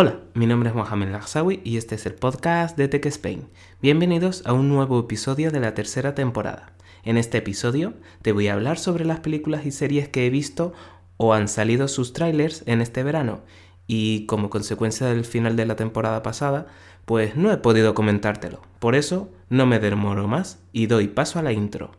Hola, mi nombre es Mohamed Lagsawi y este es el podcast de Tech Spain. Bienvenidos a un nuevo episodio de la tercera temporada. En este episodio te voy a hablar sobre las películas y series que he visto o han salido sus trailers en este verano y como consecuencia del final de la temporada pasada, pues no he podido comentártelo. Por eso no me demoro más y doy paso a la intro.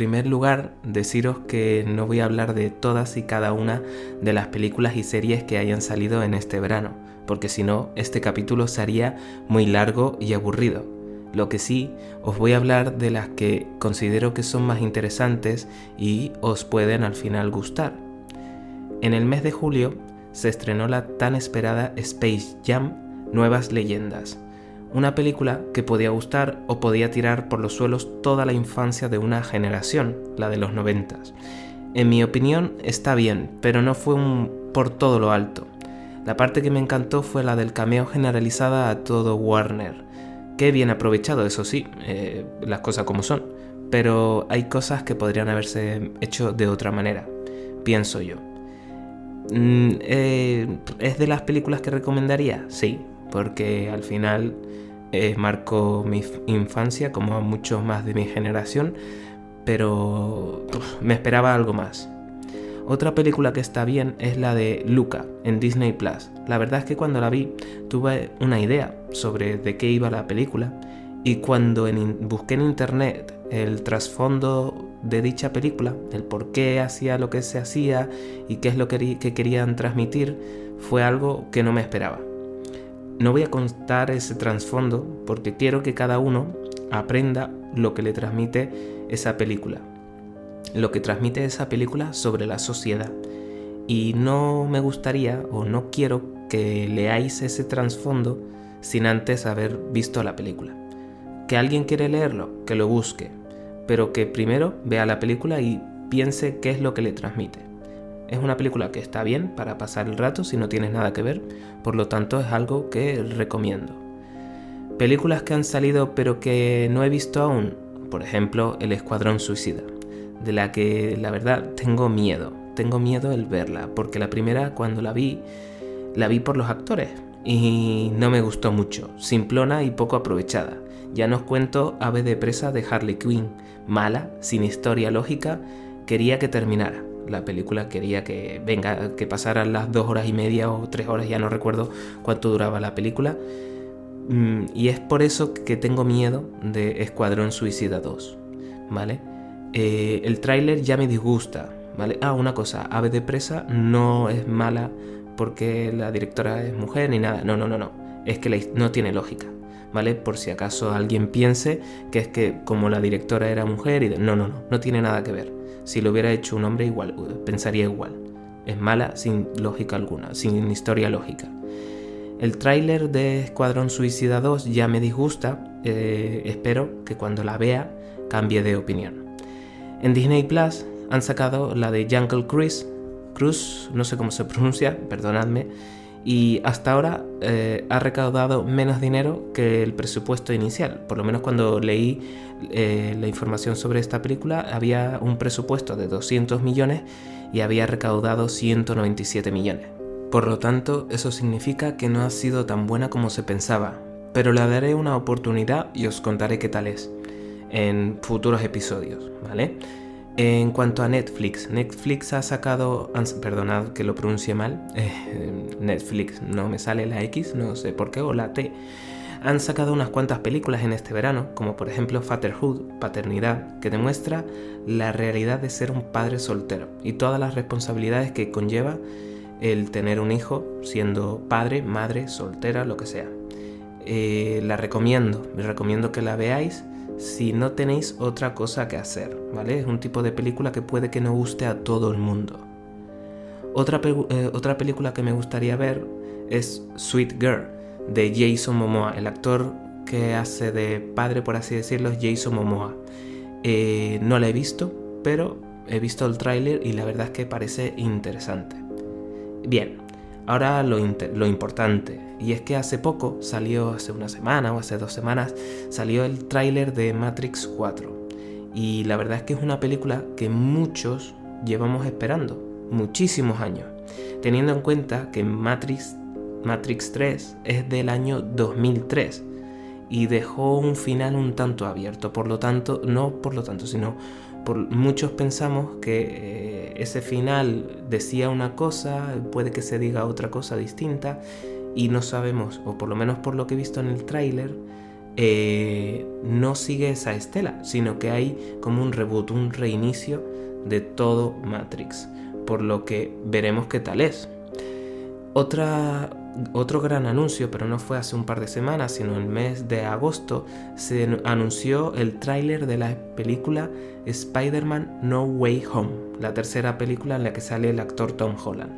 Primer lugar, deciros que no voy a hablar de todas y cada una de las películas y series que hayan salido en este verano, porque si no, este capítulo sería muy largo y aburrido. Lo que sí, os voy a hablar de las que considero que son más interesantes y os pueden al final gustar. En el mes de julio se estrenó la tan esperada Space Jam Nuevas Leyendas, una película que podía gustar o podía tirar por los suelos toda la infancia de una generación, la de los noventas. En mi opinión está bien, pero no fue un por todo lo alto. La parte que me encantó fue la del cameo generalizada a todo Warner. Qué bien aprovechado, eso sí, eh, las cosas como son. Pero hay cosas que podrían haberse hecho de otra manera, pienso yo. Mm, eh, ¿Es de las películas que recomendaría? Sí, porque al final eh, marcó mi infancia como a muchos más de mi generación, pero me esperaba algo más. Otra película que está bien es la de Luca en Disney Plus. La verdad es que cuando la vi tuve una idea sobre de qué iba la película y cuando busqué en internet el trasfondo de dicha película, el por qué hacía lo que se hacía y qué es lo que querían transmitir, fue algo que no me esperaba. No voy a contar ese trasfondo porque quiero que cada uno aprenda lo que le transmite esa película. Lo que transmite esa película sobre la sociedad. Y no me gustaría o no quiero que leáis ese trasfondo sin antes haber visto la película. Que alguien quiere leerlo, que lo busque, pero que primero vea la película y piense qué es lo que le transmite. Es una película que está bien para pasar el rato si no tienes nada que ver, por lo tanto es algo que recomiendo. Películas que han salido pero que no he visto aún, por ejemplo El Escuadrón Suicida, de la que la verdad tengo miedo, tengo miedo el verla, porque la primera cuando la vi, la vi por los actores y no me gustó mucho, simplona y poco aprovechada. Ya nos cuento Ave de presa de Harley Quinn, mala, sin historia lógica, quería que terminara la película quería que venga, que pasaran las dos horas y media o tres horas, ya no recuerdo cuánto duraba la película. Mm, y es por eso que tengo miedo de Escuadrón Suicida 2, ¿vale? Eh, el tráiler ya me disgusta, ¿vale? Ah, una cosa, Ave de Presa no es mala porque la directora es mujer ni nada, no, no, no, no, es que no tiene lógica, ¿vale? Por si acaso alguien piense que es que como la directora era mujer y... No, no, no, no tiene nada que ver. Si lo hubiera hecho un hombre igual, pensaría igual. Es mala sin lógica alguna, sin historia lógica. El tráiler de Escuadrón Suicida 2 ya me disgusta, eh, espero que cuando la vea cambie de opinión. En Disney Plus han sacado la de Jungle Cruise, Cruise, no sé cómo se pronuncia, perdonadme, y hasta ahora eh, ha recaudado menos dinero que el presupuesto inicial. Por lo menos cuando leí eh, la información sobre esta película había un presupuesto de 200 millones y había recaudado 197 millones. Por lo tanto, eso significa que no ha sido tan buena como se pensaba, pero le daré una oportunidad y os contaré qué tal es en futuros episodios, ¿vale? En cuanto a Netflix, Netflix ha sacado, perdonad que lo pronuncie mal, eh, Netflix no me sale la X, no sé por qué, o la T. Han sacado unas cuantas películas en este verano, como por ejemplo Fatherhood, Paternidad, que demuestra la realidad de ser un padre soltero y todas las responsabilidades que conlleva el tener un hijo siendo padre, madre, soltera, lo que sea. Eh, la recomiendo, les recomiendo que la veáis si no tenéis otra cosa que hacer, ¿vale? Es un tipo de película que puede que no guste a todo el mundo. Otra, eh, otra película que me gustaría ver es Sweet Girl, de Jason Momoa, el actor que hace de padre, por así decirlo, es Jason Momoa. Eh, no la he visto, pero he visto el tráiler y la verdad es que parece interesante. Bien, ahora lo, importante, y es que hace poco salió, hace una semana o hace dos semanas, salió el tráiler de Matrix 4. Y la verdad es que es una película que muchos llevamos esperando, muchísimos años, teniendo en cuenta que Matrix, Matrix 3 es del año 2003 y dejó un final un tanto abierto, por lo tanto, no por lo tanto, sino por muchos pensamos que eh, ese final decía una cosa, puede que se diga otra cosa distinta y no sabemos, o por lo menos por lo que he visto en el tráiler, eh, no sigue esa estela, sino que hay como un reboot, un reinicio de todo Matrix, por lo que veremos qué tal es. Otra, otro gran anuncio, pero no fue hace un par de semanas, sino el mes de agosto, se anunció el tráiler de la película Spider-Man No Way Home, la tercera película en la que sale el actor Tom Holland,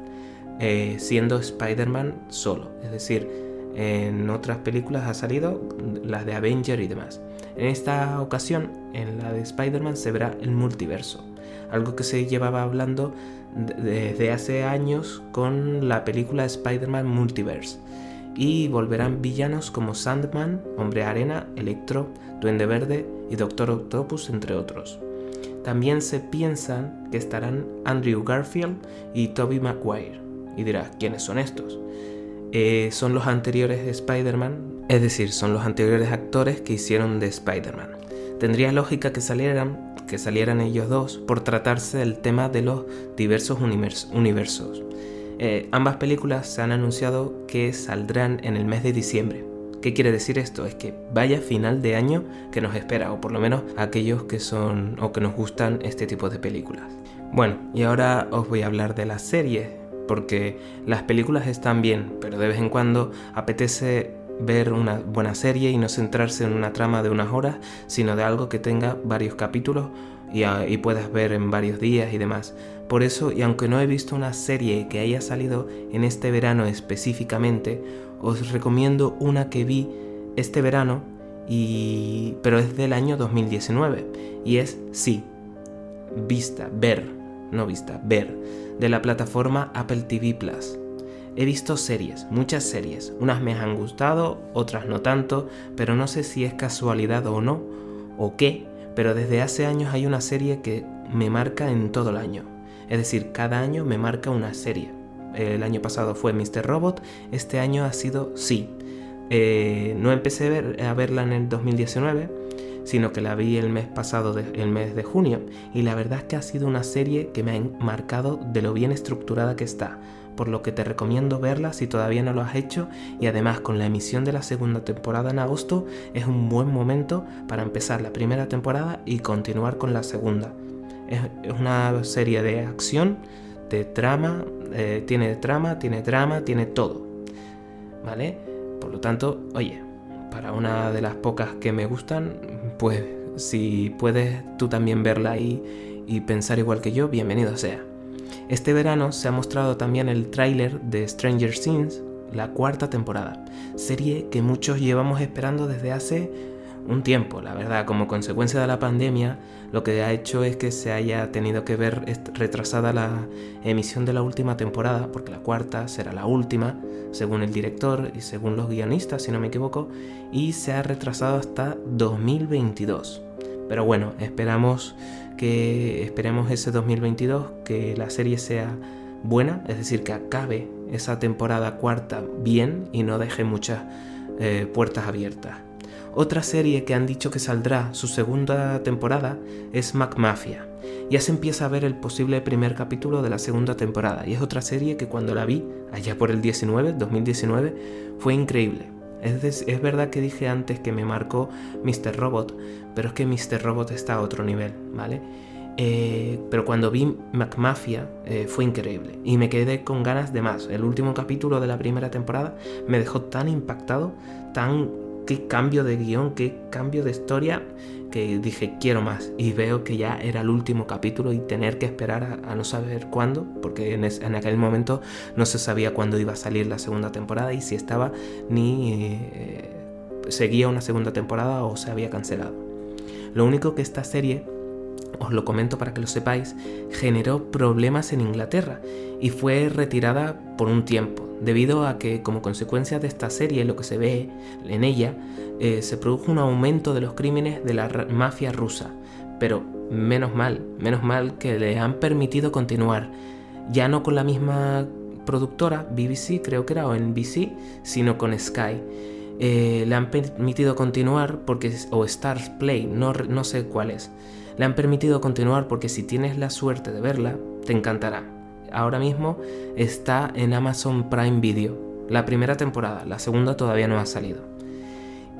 eh, siendo Spider-Man solo, es decir, en otras películas ha salido las de Avenger y demás. En esta ocasión, en la de Spider-Man se verá el multiverso, algo que se llevaba hablando desde hace años con la película Spider-Man Multiverse. Y volverán villanos como Sandman, Hombre Arena, Electro, Duende Verde y Doctor Octopus, entre otros. También se piensan que estarán Andrew Garfield y Tobey Maguire. Y dirás, ¿quiénes son estos? Eh, son los anteriores Spider-Man, es decir, son los anteriores actores que hicieron de Spider-Man. Tendría lógica que salieran, que salieran ellos dos por tratarse del tema de los diversos universos. Eh, ambas películas se han anunciado que saldrán en el mes de diciembre. ¿Qué quiere decir esto? Es que vaya final de año que nos espera, o por lo menos aquellos que son o que nos gustan este tipo de películas. Bueno, y ahora os voy a hablar de las series porque las películas están bien, pero de vez en cuando apetece ver una buena serie y no centrarse en una trama de unas horas, sino de algo que tenga varios capítulos y, y, puedas ver en varios días y demás. Por eso, y aunque no he visto una serie que haya salido en este verano específicamente, os recomiendo una que vi este verano, y... pero es del año 2019, y es Sí, Vista, Ver, no Vista, Ver de la plataforma Apple TV Plus. He visto series, muchas series, unas me han gustado, otras no tanto, pero no sé si es casualidad o no, o qué, pero desde hace años hay una serie que me marca en todo el año. Es decir, cada año me marca una serie. El año pasado fue Mr. Robot, este año ha sido Sí. Eh, no empecé a, verla en el 2019, sino que la vi el mes pasado, el mes de junio, y la verdad es que ha sido una serie que me ha marcado de lo bien estructurada que está, por lo que te recomiendo verla si todavía no lo has hecho y además con la emisión de la segunda temporada en agosto es un buen momento para empezar la primera temporada y continuar con la segunda. Es, una serie de acción, de trama, eh, tiene trama, tiene drama, tiene todo. ¿Vale? Por lo tanto, oye, para una de las pocas que me gustan, pues si puedes tú también verla y pensar igual que yo, bienvenido sea. Este verano se ha mostrado también el tráiler de Stranger Things, la cuarta temporada, serie que muchos llevamos esperando desde hace un tiempo, la verdad, como consecuencia de la pandemia, lo que ha hecho es que se haya tenido que ver retrasada la emisión de la última temporada, porque la cuarta será la última, según el director y según los guionistas, si no me equivoco, y se ha retrasado hasta 2022. Pero bueno, esperamos que esperemos ese 2022 que la serie sea buena, es decir, que acabe esa temporada cuarta bien y no deje muchas eh, puertas abiertas. Otra serie que han dicho que saldrá su segunda temporada es McMafia. Ya se empieza a ver el posible primer capítulo de la segunda temporada y es otra serie que cuando la vi, allá por el 19, 2019, fue increíble. Es, es verdad que dije antes que me marcó Mr. Robot, pero es que Mr. Robot está a otro nivel, ¿vale? Eh, pero cuando vi McMafia eh, fue increíble y me quedé con ganas de más. El último capítulo de la primera temporada me dejó tan impactado, tan qué cambio de guion, qué cambio de historia, que dije quiero más. Y veo que ya era el último capítulo y tener que esperar a, no saber cuándo, porque en, aquel momento no se sabía cuándo iba a salir la segunda temporada y si estaba ni eh, seguía una segunda temporada o se había cancelado. Lo único que esta serie os lo comento para que lo sepáis, generó problemas en Inglaterra y fue retirada por un tiempo, debido a que como consecuencia de esta serie lo que se ve en ella eh, se produjo un aumento de los crímenes de la mafia rusa. Pero menos mal, menos mal que le han permitido continuar, ya no con la misma productora, BBC creo que era, o NBC, sino con Sky. Eh, le han permitido continuar porque, o Stars Play, no, no sé cuál es. Le han permitido continuar porque si tienes la suerte de verla, te encantará. Ahora mismo está en Amazon Prime Video, la primera temporada, la segunda todavía no ha salido.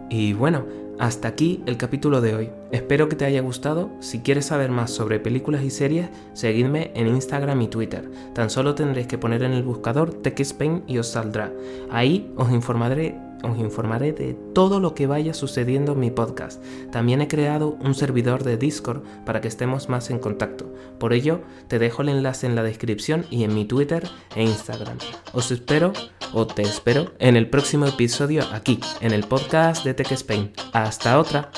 Y bueno, hasta aquí el capítulo de hoy. Espero que te haya gustado. Si quieres saber más sobre películas y series, seguidme en Instagram y Twitter. Tan solo tendréis que poner en el buscador TechSpain y os saldrá. Ahí os informaré os informaré de todo lo que vaya sucediendo en mi podcast. También he creado un servidor de Discord para que estemos más en contacto. Por ello, te dejo el enlace en la descripción y en mi Twitter e Instagram. Os espero o te espero en el próximo episodio aquí, en el podcast de Tech Spain. Hasta otra.